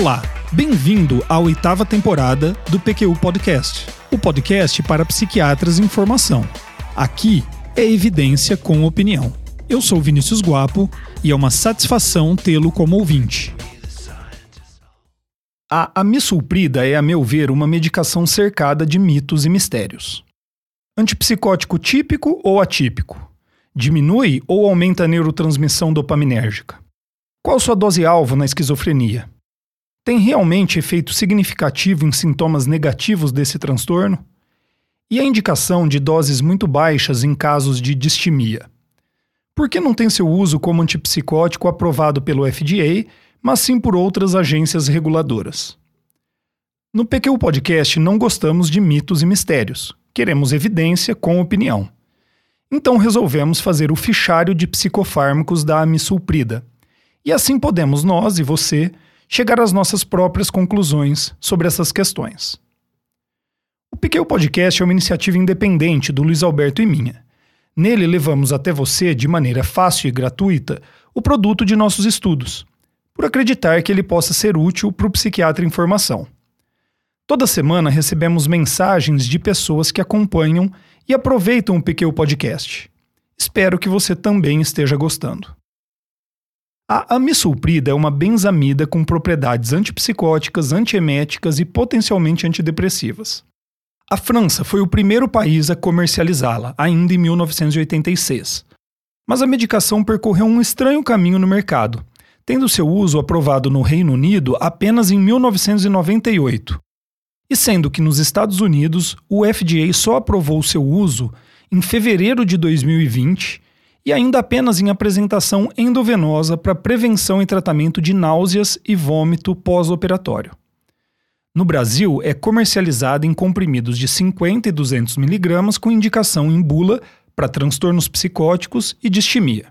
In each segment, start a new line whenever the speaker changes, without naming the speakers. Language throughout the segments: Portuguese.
Olá, bem-vindo à oitava temporada do PQU Podcast, o podcast para psiquiatras em formação. Aqui é evidência com opinião. Eu sou Vinícius Guapo e é uma satisfação tê-lo como ouvinte. A amisulprida é, a meu ver, uma medicação cercada de mitos e mistérios. Antipsicótico típico ou atípico? Diminui ou aumenta a neurotransmissão dopaminérgica? Qual sua dose-alvo na esquizofrenia? Tem realmente efeito significativo em sintomas negativos desse transtorno? E a indicação de doses muito baixas em casos de distimia? Por que não tem seu uso como antipsicótico aprovado pelo FDA, mas sim por outras agências reguladoras? No PQ Podcast não gostamos de mitos e mistérios. Queremos evidência com opinião. Então resolvemos fazer o fichário de psicofármacos da amisulprida. E assim podemos nós e você chegar às nossas próprias conclusões sobre essas questões. O Piqueu Podcast é uma iniciativa independente do Luiz Alberto e minha. Nele levamos até você, de maneira fácil e gratuita, o produto de nossos estudos, por acreditar que ele possa ser útil para o psiquiatra em formação. Toda semana recebemos mensagens de pessoas que acompanham e aproveitam o Piqueu Podcast. Espero que você também esteja gostando. A amisulprida é uma benzamida com propriedades antipsicóticas, antieméticas e potencialmente antidepressivas. A França foi o primeiro país a comercializá-la, ainda em 1986. Mas a medicação percorreu um estranho caminho no mercado, tendo seu uso aprovado no Reino Unido apenas em 1998. E sendo que nos Estados Unidos o FDA só aprovou seu uso em fevereiro de 2020 e ainda apenas em apresentação endovenosa para prevenção e tratamento de náuseas e vômito pós-operatório. No Brasil, é comercializada em comprimidos de 50 e 200 mg com indicação em bula para transtornos psicóticos e distimia.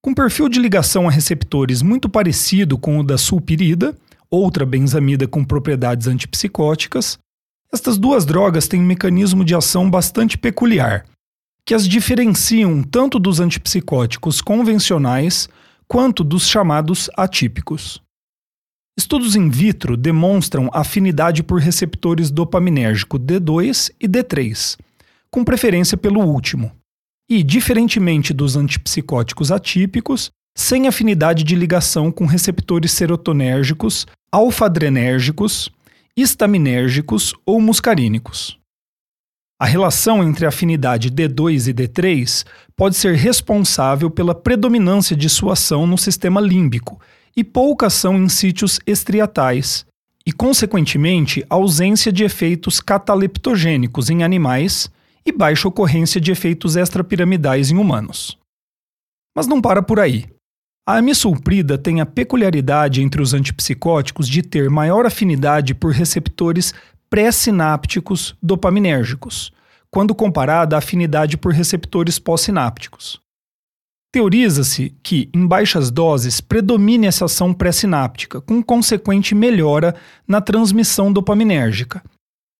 Com perfil de ligação a receptores muito parecido com o da sulpirida, outra benzamida com propriedades antipsicóticas, estas duas drogas têm um mecanismo de ação bastante peculiar, que as diferenciam tanto dos antipsicóticos convencionais quanto dos chamados atípicos. Estudos in vitro demonstram afinidade por receptores dopaminérgico D2 e D3, com preferência pelo último, e, diferentemente dos antipsicóticos atípicos, sem afinidade de ligação com receptores serotonérgicos, alfa-adrenérgicos, histaminérgicos ou muscarínicos. A relação entre afinidade D2 e D3 pode ser responsável pela predominância de sua ação no sistema límbico e pouca ação em sítios estriatais, e, consequentemente, ausência de efeitos cataleptogênicos em animais e baixa ocorrência de efeitos extrapiramidais em humanos. Mas não para por aí. A amisulprida tem a peculiaridade entre os antipsicóticos de ter maior afinidade por receptores pré-sinápticos dopaminérgicos, quando comparada à afinidade por receptores pós-sinápticos. Teoriza-se que, em baixas doses, predomine essa ação pré-sináptica, com consequente melhora na transmissão dopaminérgica.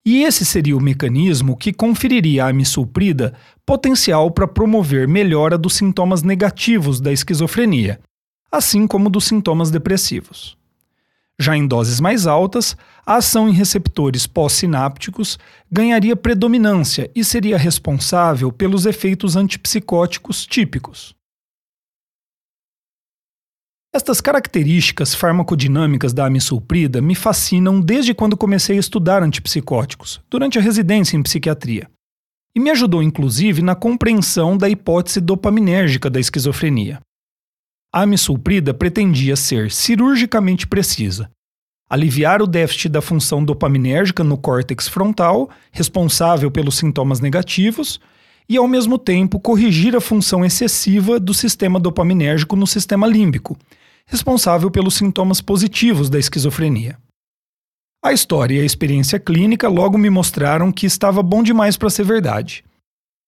E esse seria o mecanismo que conferiria à amisulprida potencial para promover melhora dos sintomas negativos da esquizofrenia, assim como dos sintomas depressivos. Já em doses mais altas, a ação em receptores pós-sinápticos ganharia predominância e seria responsável pelos efeitos antipsicóticos típicos. Estas características farmacodinâmicas da amisulprida me fascinam desde quando comecei a estudar antipsicóticos, durante a residência em psiquiatria. E me ajudou inclusive na compreensão da hipótese dopaminérgica da esquizofrenia. A amisulprida pretendia ser cirurgicamente precisa, aliviar o déficit da função dopaminérgica no córtex frontal, responsável pelos sintomas negativos, e ao mesmo tempo corrigir a função excessiva do sistema dopaminérgico no sistema límbico, responsável pelos sintomas positivos da esquizofrenia. A história e a experiência clínica logo me mostraram que estava bom demais para ser verdade.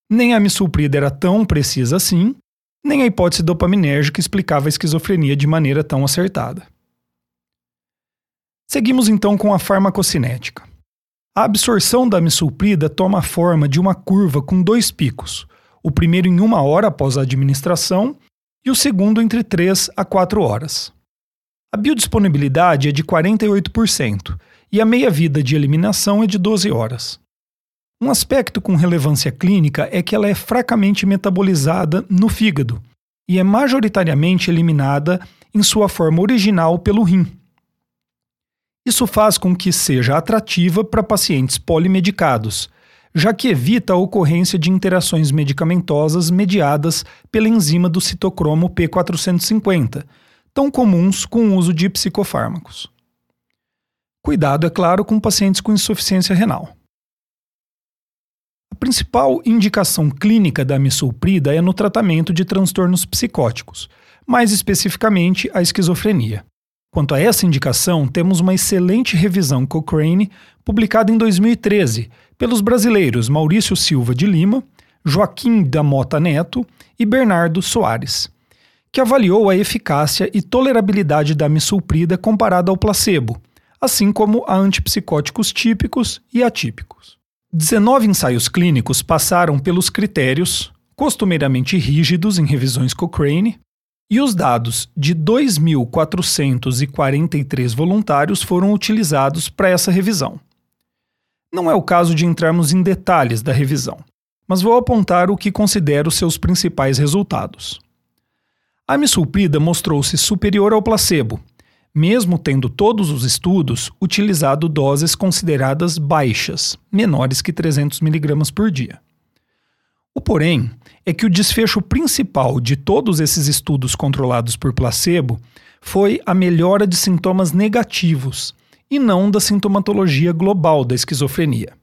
Nem a misulprida era tão precisa assim, nem a hipótese dopaminérgica explicava a esquizofrenia de maneira tão acertada. Seguimos então com a farmacocinética. A absorção da misulprida toma a forma de uma curva com dois picos, o primeiro em uma hora após a administração e o segundo entre 3 a 4 horas. A biodisponibilidade é de 48% e a meia-vida de eliminação é de 12 horas. Um aspecto com relevância clínica é que ela é fracamente metabolizada no fígado e é majoritariamente eliminada em sua forma original pelo rim. Isso faz com que seja atrativa para pacientes polimedicados, já que evita a ocorrência de interações medicamentosas mediadas pela enzima do citocromo P450, tão comuns com o uso de psicofármacos. Cuidado, é claro, com pacientes com insuficiência renal. Principal indicação clínica da amisulprida é no tratamento de transtornos psicóticos, mais especificamente a esquizofrenia. Quanto a essa indicação, temos uma excelente revisão Cochrane, publicada em 2013, pelos brasileiros Maurício Silva de Lima, Joaquim da Mota Neto e Bernardo Soares, que avaliou a eficácia e tolerabilidade da misulprida comparada ao placebo, assim como a antipsicóticos típicos e atípicos. 19 ensaios clínicos passaram pelos critérios, costumeiramente rígidos em revisões Cochrane, e os dados de 2.443 voluntários foram utilizados para essa revisão. Não é o caso de entrarmos em detalhes da revisão, mas vou apontar o que considero seus principais resultados. A misulprida mostrou-se superior ao placebo, mesmo tendo todos os estudos utilizado doses consideradas baixas, menores que 300 mg por dia. O porém é que o desfecho principal de todos esses estudos controlados por placebo foi a melhora de sintomas negativos e não da sintomatologia global da esquizofrenia.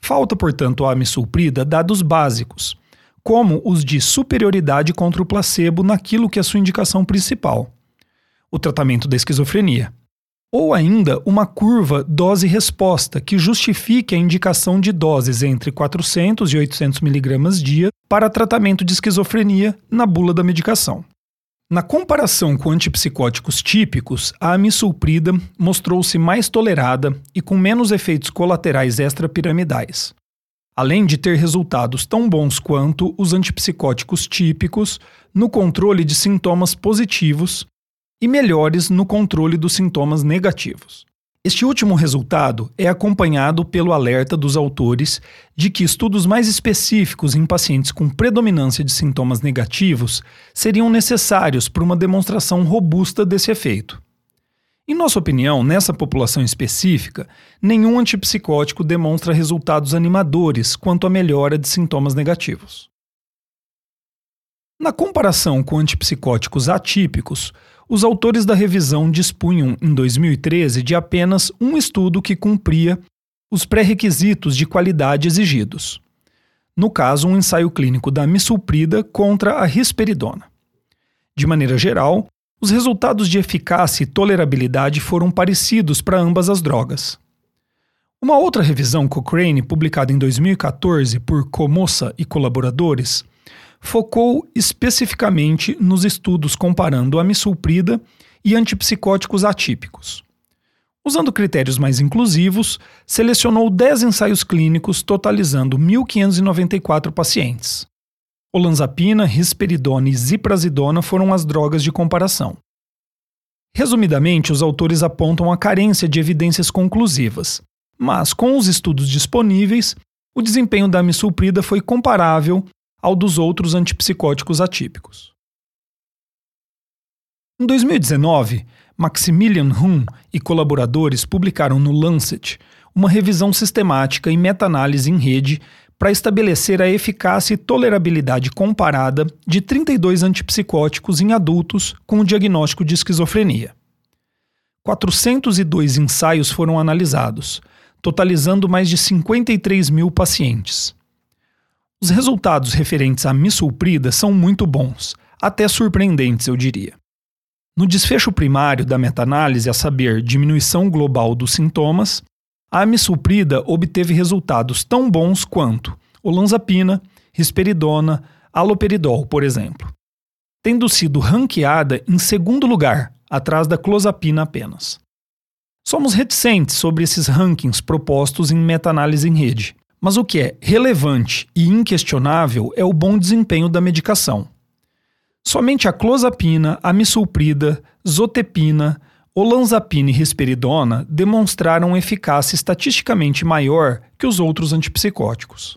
Falta, portanto, à amisulprida dados básicos, como os de superioridade contra o placebo naquilo que é sua indicação principal, o tratamento da esquizofrenia. Ou ainda uma curva dose-resposta que justifique a indicação de doses entre 400 e 800 mg dia para tratamento de esquizofrenia na bula da medicação. Na comparação com antipsicóticos típicos, a amisulprida mostrou-se mais tolerada e com menos efeitos colaterais extrapiramidais, além de ter resultados tão bons quanto os antipsicóticos típicos no controle de sintomas positivos e melhores no controle dos sintomas negativos. Este último resultado é acompanhado pelo alerta dos autores de que estudos mais específicos em pacientes com predominância de sintomas negativos seriam necessários para uma demonstração robusta desse efeito. Em nossa opinião, nessa população específica, nenhum antipsicótico demonstra resultados animadores quanto à melhora de sintomas negativos. Na comparação com antipsicóticos atípicos, os autores da revisão dispunham, em 2013, de apenas um estudo que cumpria os pré-requisitos de qualidade exigidos. No caso, um ensaio clínico da misulprida contra a risperidona. De maneira geral, os resultados de eficácia e tolerabilidade foram parecidos para ambas as drogas. Uma outra revisão Cochrane, publicada em 2014 por Comossa e colaboradores, focou especificamente nos estudos comparando a misulprida e antipsicóticos atípicos. Usando critérios mais inclusivos, selecionou 10 ensaios clínicos totalizando 1.594 pacientes. Olanzapina, risperidona e ziprasidona foram as drogas de comparação. Resumidamente, os autores apontam a carência de evidências conclusivas, mas com os estudos disponíveis, o desempenho da misulprida foi comparável ao dos outros antipsicóticos atípicos. Em 2019, Maximilian Hum e colaboradores publicaram no Lancet uma revisão sistemática e meta-análise em rede para estabelecer a eficácia e tolerabilidade comparada de 32 antipsicóticos em adultos com o diagnóstico de esquizofrenia. 402 ensaios foram analisados, totalizando mais de 53 mil pacientes. Os resultados referentes à misulprida são muito bons, até surpreendentes, eu diria. No desfecho primário da meta-análise, a saber, diminuição global dos sintomas, a misulprida obteve resultados tão bons quanto olanzapina, risperidona, aloperidol, por exemplo, tendo sido ranqueada em segundo lugar, atrás da clozapina apenas. Somos reticentes sobre esses rankings propostos em meta-análise em rede, mas o que é relevante e inquestionável é o bom desempenho da medicação. Somente a clozapina, a zotepina, olanzapina e risperidona demonstraram eficácia estatisticamente maior que os outros antipsicóticos.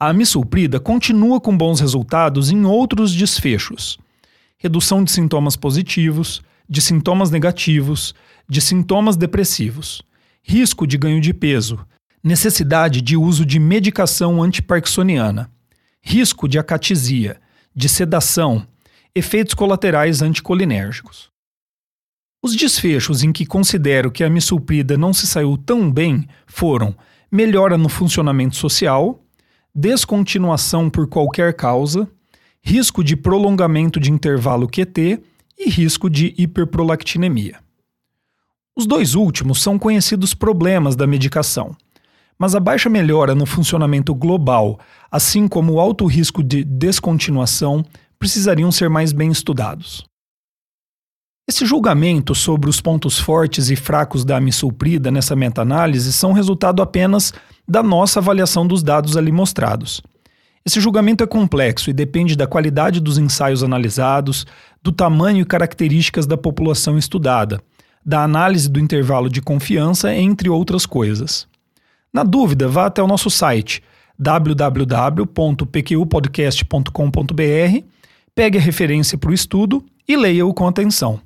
A amisulprida continua com bons resultados em outros desfechos: redução de sintomas positivos, de sintomas negativos, de sintomas depressivos, risco de ganho de peso, necessidade de uso de medicação antiparkinsoniana, risco de acatisia, de sedação, efeitos colaterais anticolinérgicos. Os desfechos em que considero que a misulprida não se saiu tão bem foram melhora no funcionamento social, descontinuação por qualquer causa, risco de prolongamento de intervalo QT e risco de hiperprolactinemia. Os dois últimos são conhecidos problemas da medicação, mas a baixa melhora no funcionamento global, assim como o alto risco de descontinuação, precisariam ser mais bem estudados. Esse julgamento sobre os pontos fortes e fracos da amisulprida nessa meta-análise são resultado apenas da nossa avaliação dos dados ali mostrados. Esse julgamento é complexo e depende da qualidade dos ensaios analisados, do tamanho e características da população estudada, da análise do intervalo de confiança, entre outras coisas. Na dúvida, vá até o nosso site www.pqpodcast.com.br, pegue a referência para o estudo e leia-o com atenção.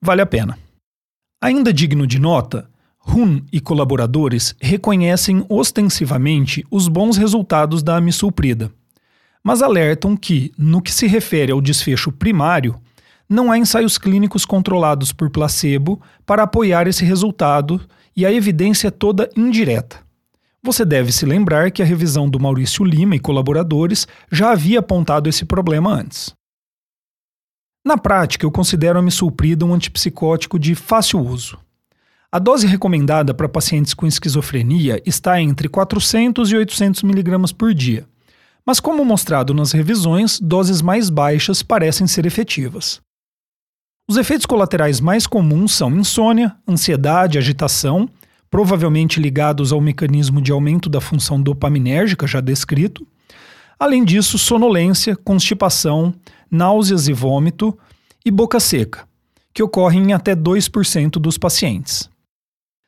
Vale a pena. Ainda digno de nota, Hun e colaboradores reconhecem ostensivamente os bons resultados da amisulprida, mas alertam que, no que se refere ao desfecho primário, não há ensaios clínicos controlados por placebo para apoiar esse resultado e a evidência é toda indireta. Você deve se lembrar que a revisão do Maurício Lima e colaboradores já havia apontado esse problema antes. Na prática, eu considero a misulprida um antipsicótico de fácil uso. A dose recomendada para pacientes com esquizofrenia está entre 400 e 800 mg por dia, mas como mostrado nas revisões, doses mais baixas parecem ser efetivas. Os efeitos colaterais mais comuns são insônia, ansiedade, agitação provavelmente ligados ao mecanismo de aumento da função dopaminérgica já descrito. Além disso, sonolência, constipação, náuseas e vômito e boca seca, que ocorrem em até 2% dos pacientes.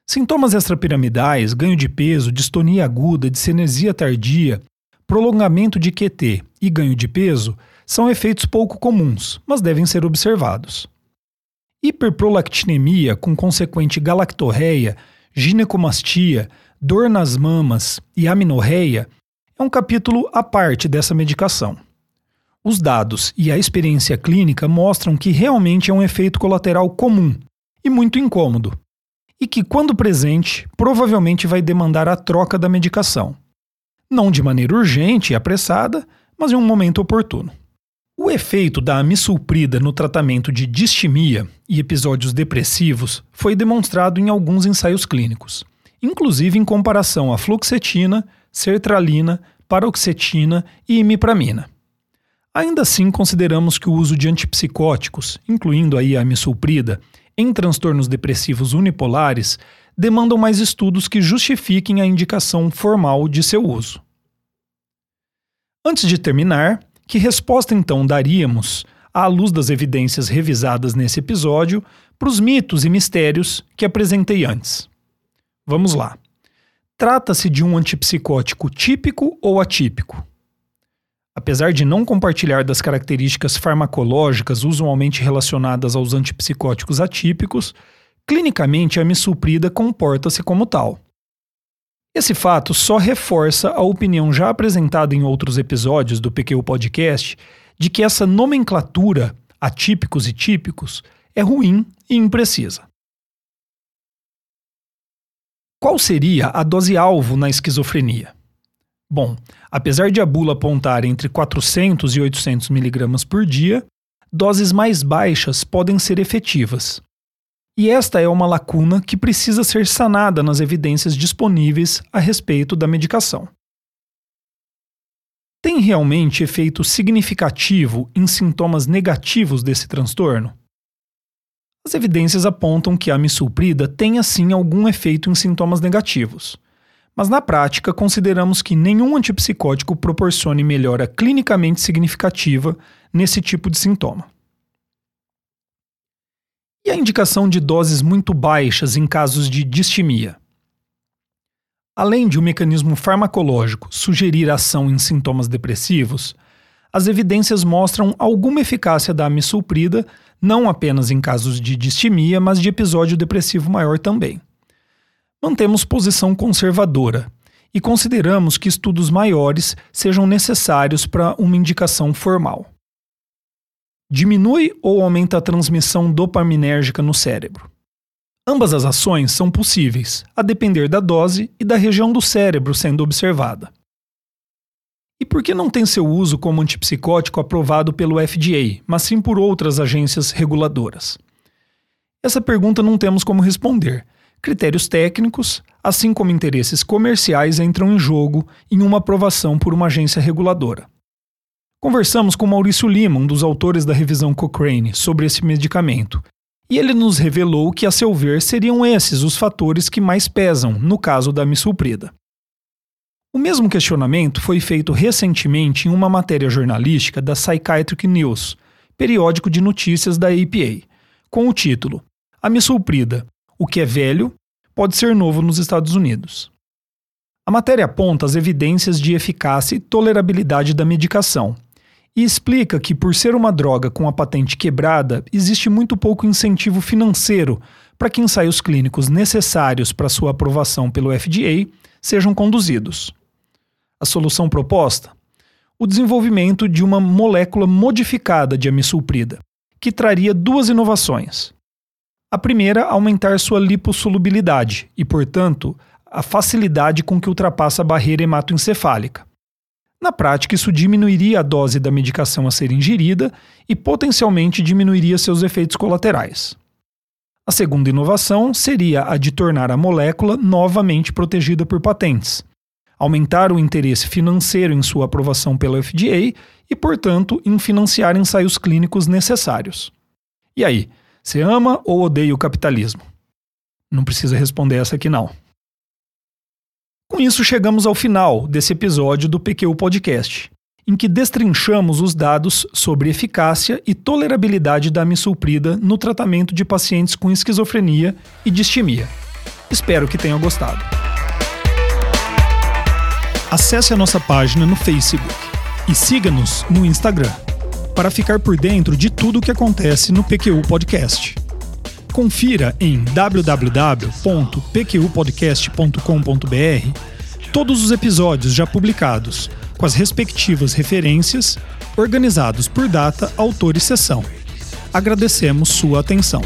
Sintomas extrapiramidais, ganho de peso, distonia aguda, discinesia tardia, prolongamento de QT e ganho de peso são efeitos pouco comuns, mas devem ser observados. Hiperprolactinemia com consequente galactorreia ginecomastia, dor nas mamas e amenorreia é um capítulo à parte dessa medicação. Os dados e a experiência clínica mostram que realmente é um efeito colateral comum e muito incômodo, e que, quando presente, provavelmente vai demandar a troca da medicação. Não de maneira urgente e apressada, mas em um momento oportuno. O efeito da amisulprida no tratamento de distimia e episódios depressivos foi demonstrado em alguns ensaios clínicos, inclusive em comparação a fluoxetina, sertralina, paroxetina e imipramina. Ainda assim, consideramos que o uso de antipsicóticos, incluindo aí a amisulprida, em transtornos depressivos unipolares, demandam mais estudos que justifiquem a indicação formal de seu uso. Antes de terminar, que resposta então daríamos, à luz das evidências revisadas nesse episódio, para os mitos e mistérios que apresentei antes? Vamos lá. Trata-se de um antipsicótico típico ou atípico? Apesar de não compartilhar das características farmacológicas usualmente relacionadas aos antipsicóticos atípicos, clinicamente a misulprida comporta-se como tal. Esse fato só reforça a opinião já apresentada em outros episódios do PQ Podcast de que essa nomenclatura, atípicos e típicos, é ruim e imprecisa. Qual seria a dose-alvo na esquizofrenia? Bom, apesar de a bula apontar entre 400 e 800 mg por dia, doses mais baixas podem ser efetivas, e esta é uma lacuna que precisa ser sanada nas evidências disponíveis a respeito da medicação. Tem realmente efeito significativo em sintomas negativos desse transtorno? As evidências apontam que a misulprida tem assim algum efeito em sintomas negativos, Mas na prática, consideramos que nenhum antipsicótico proporcione melhora clinicamente significativa nesse tipo de sintoma. E a indicação de doses muito baixas em casos de distimia? Além de o um mecanismo farmacológico sugerir ação em sintomas depressivos, as evidências mostram alguma eficácia da amisulprida, não apenas em casos de distimia, mas de episódio depressivo maior também. Mantemos posição conservadora e consideramos que estudos maiores sejam necessários para uma indicação formal. Diminui ou aumenta a transmissão dopaminérgica no cérebro? Ambas as ações são possíveis, a depender da dose e da região do cérebro sendo observada. E por que não tem seu uso como antipsicótico aprovado pelo FDA, mas sim por outras agências reguladoras? Essa pergunta não temos como responder. Critérios técnicos, assim como interesses comerciais, entram em jogo em uma aprovação por uma agência reguladora. Conversamos com Maurício Lima, um dos autores da revisão Cochrane, sobre esse medicamento, e ele nos revelou que, a seu ver, seriam esses os fatores que mais pesam no caso da misulprida. O mesmo questionamento foi feito recentemente em uma matéria jornalística da Psychiatric News, periódico de notícias da APA, com o título A misulprida, o que é velho, pode ser novo nos Estados Unidos. A matéria aponta as evidências de eficácia e tolerabilidade da medicação, e explica que, por ser uma droga com a patente quebrada, existe muito pouco incentivo financeiro para que ensaios clínicos necessários para sua aprovação pelo FDA sejam conduzidos. A solução proposta? O desenvolvimento de uma molécula modificada de amisulprida, que traria duas inovações. A primeira, aumentar sua lipossolubilidade e, portanto, a facilidade com que ultrapassa a barreira hematoencefálica. Na prática, isso diminuiria a dose da medicação a ser ingerida e potencialmente diminuiria seus efeitos colaterais. A segunda inovação seria a de tornar a molécula novamente protegida por patentes, aumentar o interesse financeiro em sua aprovação pela FDA e, portanto, em financiar ensaios clínicos necessários. E aí, você ama ou odeia o capitalismo? Não precisa responder essa aqui não. Com isso, chegamos ao final desse episódio do PQ Podcast, em que destrinchamos os dados sobre eficácia e tolerabilidade da amisulprida no tratamento de pacientes com esquizofrenia e distimia. Espero que tenham gostado. Acesse a nossa página no Facebook e siga-nos no Instagram para ficar por dentro de tudo o que acontece no PQ Podcast. Confira em www.pqpodcast.com.br todos os episódios já publicados, com as respectivas referências, organizados por data, autor e sessão. Agradecemos sua atenção.